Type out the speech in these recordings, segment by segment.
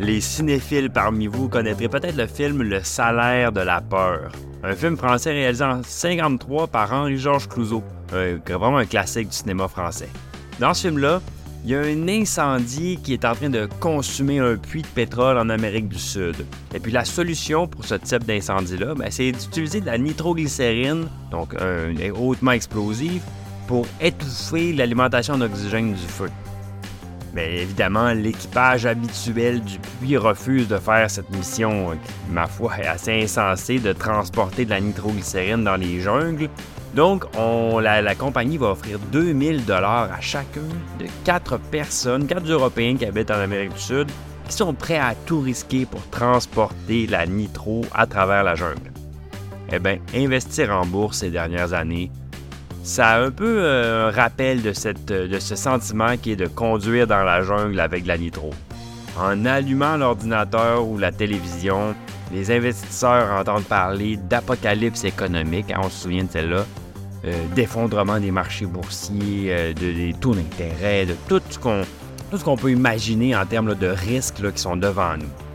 Les cinéphiles parmi vous connaîtraient peut-être le film Le salaire de la peur, un film français réalisé en 1953 par Henri-Georges Clouzot, vraiment un classique du cinéma français. Dans ce film-là, il y a un incendie qui est en train de consumer un puits de pétrole en Amérique du Sud. Et puis la solution pour ce type d'incendie-là, ben, c'est d'utiliser de la nitroglycérine, donc un, hautement explosif, pour étouffer l'alimentation en oxygène du feu. Mais évidemment, l'équipage habituel du puits refuse de faire cette mission, ma foi, est assez insensée de transporter de la nitroglycérine dans les jungles donc, la, compagnie va offrir 2000 dollars à chacun de quatre personnes, quatre Européens qui habitent en Amérique du Sud, qui sont prêts à tout risquer pour transporter la nitro à travers la jungle. Eh bien, investir en bourse ces dernières années, ça a un peu euh, un rappel de, de ce sentiment qui est de conduire dans la jungle avec la nitro. En allumant l'ordinateur ou la télévision, les investisseurs entendent parler d'apocalypse économique, hein, on se souvient de celle-là, euh, d'effondrement des marchés boursiers, euh, de, des taux d'intérêt, de tout ce qu'on peut imaginer en termes de risques qui sont devant nous.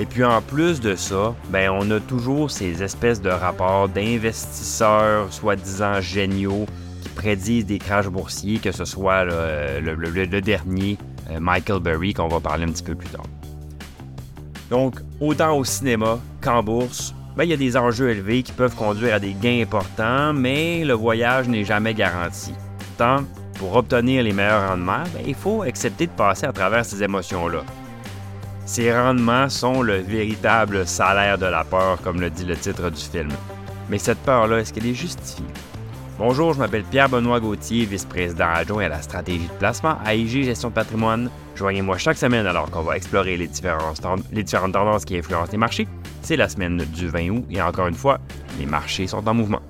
Et puis en plus de ça, ben, on a toujours ces espèces de rapports d'investisseurs soi-disant géniaux qui prédisent des crashs boursiers, que ce soit le, dernier, euh, Michael Berry, qu'on va parler un petit peu plus tard. Donc, autant au cinéma qu'en bourse, ben, il y a des enjeux élevés qui peuvent conduire à des gains importants, mais le voyage n'est jamais garanti. Tant pour obtenir les meilleurs rendements, ben, il faut accepter de passer à travers ces émotions-là. Ces rendements sont le véritable salaire de la peur, comme le dit le titre du film. Mais cette peur-là, est-ce qu'elle est justifiée? Bonjour, je m'appelle Pierre-Benoît Gauthier, vice-président adjoint à la stratégie de placement à IG Gestion de patrimoine. Joignez-moi chaque semaine alors qu'on va explorer les différentes, les différentes tendances qui influencent les marchés. C'est la semaine du 20 août et encore une fois, les marchés sont en mouvement.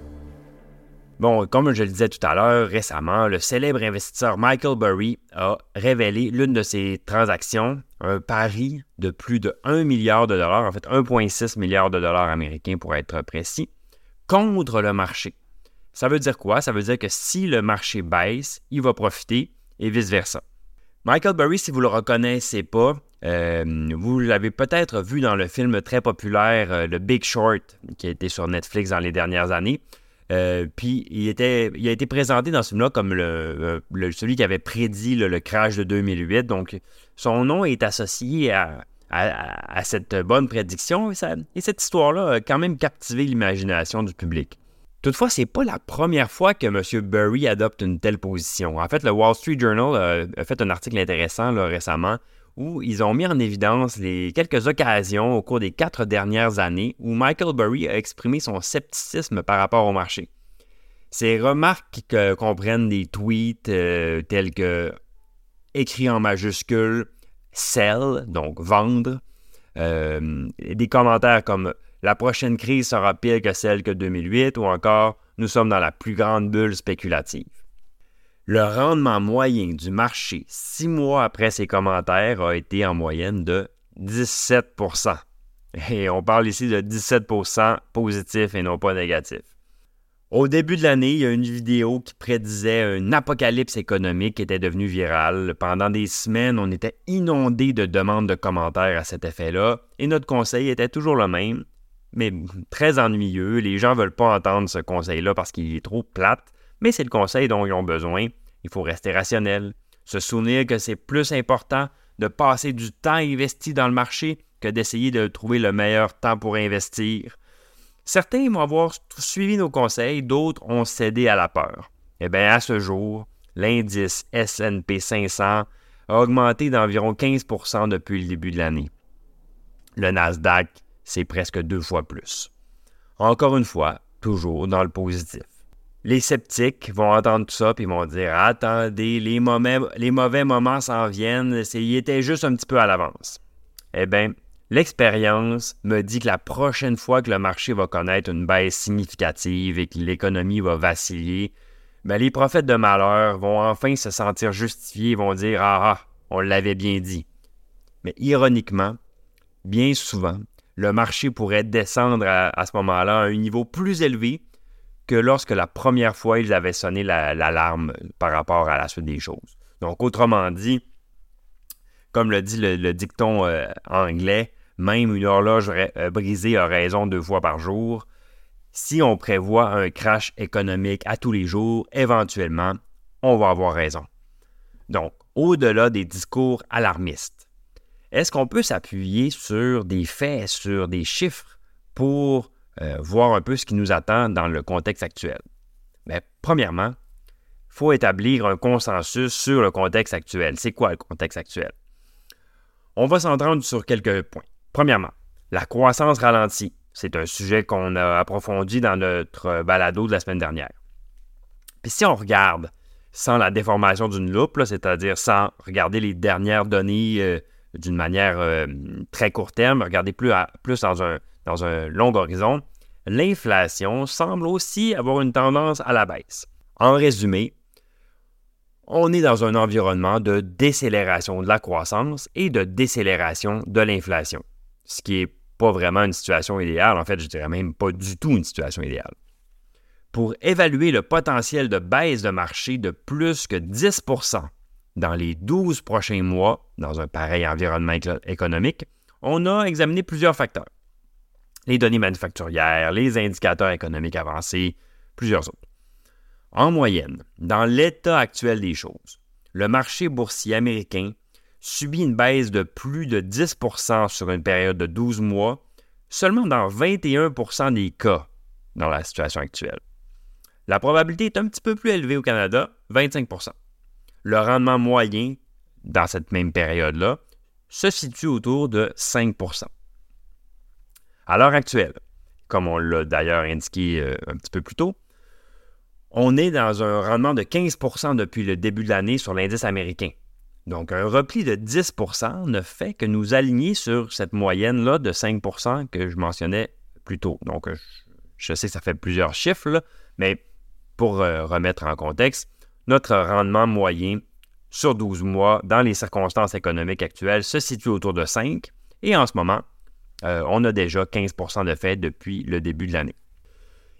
Bon, comme je le disais tout à l'heure, récemment, le célèbre investisseur Michael Burry a révélé l'une de ses transactions, un pari de plus de 1 milliard de dollars, en fait 1,6 milliard de dollars américains pour être précis, contre le marché. Ça veut dire quoi? Ça veut dire que si le marché baisse, il va profiter et vice-versa. Michael Burry, si vous ne le reconnaissez pas, euh, vous l'avez peut-être vu dans le film très populaire euh, The Big Short, qui a été sur Netflix dans les dernières années. Euh, puis il, était, il a été présenté dans ce film-là comme le, celui qui avait prédit le crash de 2008. Donc, son nom est associé à, cette bonne prédiction. et cette histoire-là a quand même captivé l'imagination du public. Toutefois, c'est pas la première fois que M. Burry adopte une telle position. En fait, le Wall Street Journal euh, a, fait un article intéressant récemment où ils ont mis en évidence les quelques occasions au cours des quatre dernières années où Michael Burry a exprimé son scepticisme par rapport au marché. Ces remarques comprennent des tweets euh, tels que écrit en majuscule sell, donc vendre, euh, des commentaires comme la prochaine crise sera pire que celle que 2008 ou encore nous sommes dans la plus grande bulle spéculative. Le rendement moyen du marché six mois après ces commentaires a été en moyenne de 17% Et on parle ici de 17% positif et non pas négatif. Au début de l'année, il y a une vidéo qui prédisait un apocalypse économique qui était devenu viral. Pendant des semaines, on était inondé de demandes de commentaires à cet effet-là, et notre conseil était toujours le même mais très ennuyeux. Les gens ne veulent pas entendre ce conseil-là parce qu'il est trop plate, mais c'est le conseil dont ils ont besoin. Il faut rester rationnel, se souvenir que c'est plus important de passer du temps investi dans le marché que d'essayer de trouver le meilleur temps pour investir. Certains vont avoir suivi nos conseils, d'autres ont cédé à la peur. Eh bien, à ce jour, l'indice SP 500 a augmenté d'environ 15% depuis le début de l'année. Le Nasdaq c'est presque deux fois plus. Encore une fois, toujours dans le positif. Les sceptiques vont entendre tout ça et vont dire Attendez, les mauvais, les mauvais moments s'en viennent, il était juste un petit peu à l'avance. Eh bien, l'expérience me dit que la prochaine fois que le marché va connaître une baisse significative et que l'économie va vaciller, ben, les prophètes de malheur vont enfin se sentir justifiés et vont dire Ah ah, on l'avait bien dit. Mais ironiquement, bien souvent, le marché pourrait descendre à, ce moment-là à un niveau plus élevé que lorsque la première fois ils avaient sonné l'alarme par rapport à la suite des choses. Donc, autrement dit, Comme le dit le, dicton euh, anglais, même une horloge euh, brisée a raison deux fois par jour. Si on prévoit un crash économique à tous les jours, éventuellement, on va avoir raison. Donc, au-delà des discours alarmistes, est-ce qu'on peut s'appuyer sur des faits, sur des chiffres pour euh, voir un peu ce qui nous attend dans le contexte actuel? Bien, premièrement, il faut établir un consensus sur le contexte actuel. C'est quoi le contexte actuel? On va s'entendre sur quelques points. Premièrement, la croissance ralentie. C'est un sujet qu'on a approfondi dans notre balado de la semaine dernière. Puis si on regarde sans la déformation d'une loupe, c'est-à-dire sans regarder les dernières données euh, d'une manière euh, très court terme, regarder plus, plus dans, un, dans un long horizon, l'inflation semble aussi avoir une tendance à la baisse. En résumé, on est dans un environnement de décélération de la croissance et de décélération de l'inflation, ce qui n'est pas vraiment une situation idéale, en fait, je dirais même pas du tout une situation idéale. Pour évaluer le potentiel de baisse de marché de plus que 10% dans les 12 prochains mois dans un pareil environnement économique, on a examiné plusieurs facteurs. Les données manufacturières, les indicateurs économiques avancés, plusieurs autres. En moyenne, dans l'état actuel des choses, le marché boursier américain subit une baisse de plus de 10% sur une période de 12 mois, seulement dans 21% des cas dans la situation actuelle. La probabilité est un petit peu plus élevée au Canada, 25% Le rendement moyen dans cette même période-là se situe autour de 5 À l'heure actuelle, comme on l'a d'ailleurs indiqué euh, un petit peu plus tôt, on est dans un rendement de 15% depuis le début de l'année sur l'indice américain. Donc, un repli de 10% ne fait que nous aligner sur cette moyenne-là de 5% que je mentionnais plus tôt. Donc, je sais que ça fait plusieurs chiffres, mais pour euh, remettre en contexte, notre rendement moyen sur 12 mois dans les circonstances économiques actuelles se situe autour de 5% et en ce moment, euh, on a déjà 15% de fait depuis le début de l'année.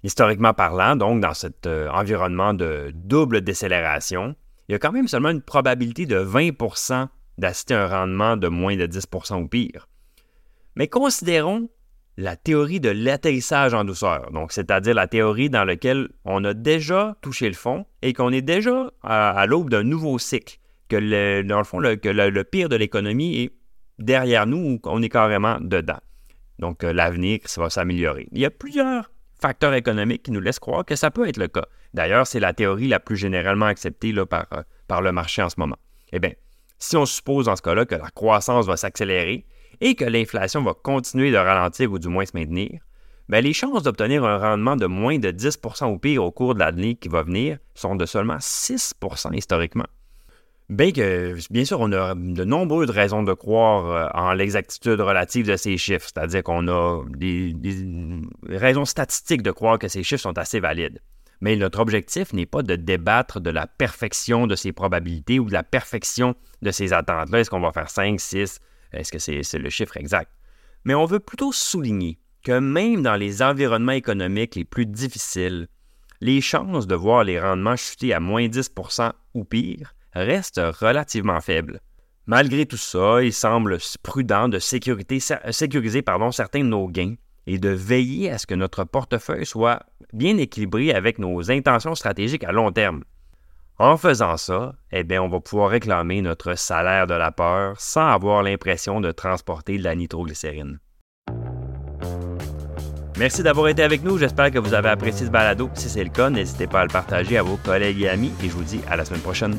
Historiquement parlant, donc dans cet euh, environnement de double décélération, il y a quand même seulement une probabilité de 20% d'assister à un rendement de moins de 10% ou pire. Mais considérons la théorie de l'atterrissage en douceur, donc c'est-à-dire la théorie dans laquelle on a déjà touché le fond et qu'on est déjà à, l'aube d'un nouveau cycle, que dans le fond, que le, pire de l'économie est derrière nous ou qu'on est carrément dedans. Donc euh, l'avenir, ça va s'améliorer. Il y a plusieurs facteurs économiques qui nous laissent croire que ça peut être le cas. D'ailleurs, c'est la théorie la plus généralement acceptée euh, par le marché en ce moment. Eh bien, si on suppose dans ce cas-là que la croissance va s'accélérer et que l'inflation va continuer de ralentir ou du moins se maintenir, bien, les chances d'obtenir un rendement de moins de 10% au pire au cours de l'année qui va venir sont de seulement 6% historiquement. Bien que, bien sûr, on a de nombreuses raisons de croire euh, en l'exactitude relative de ces chiffres, c'est-à-dire qu'on a des, raisons statistiques de croire que ces chiffres sont assez valides. Mais notre objectif n'est pas de débattre de la perfection de ces probabilités ou de la perfection de ces attentes-là. Est-ce qu'on va faire 5, 6? Est-ce que c'est le chiffre exact? Mais on veut plutôt souligner que même dans les environnements économiques les plus difficiles, les chances de voir les rendements chuter à moins 10% ou pire reste relativement faible. Malgré tout ça, il semble prudent de sécuriser pardon, certains de nos gains et de veiller à ce que notre portefeuille soit bien équilibré avec nos intentions stratégiques à long terme. En faisant ça, eh bien, on va pouvoir réclamer notre salaire de la peur sans avoir l'impression de transporter de la nitroglycérine. Merci d'avoir été avec nous. J'espère que vous avez apprécié ce balado. Si c'est le cas, n'hésitez pas à le partager à vos collègues et amis et je vous dis à la semaine prochaine.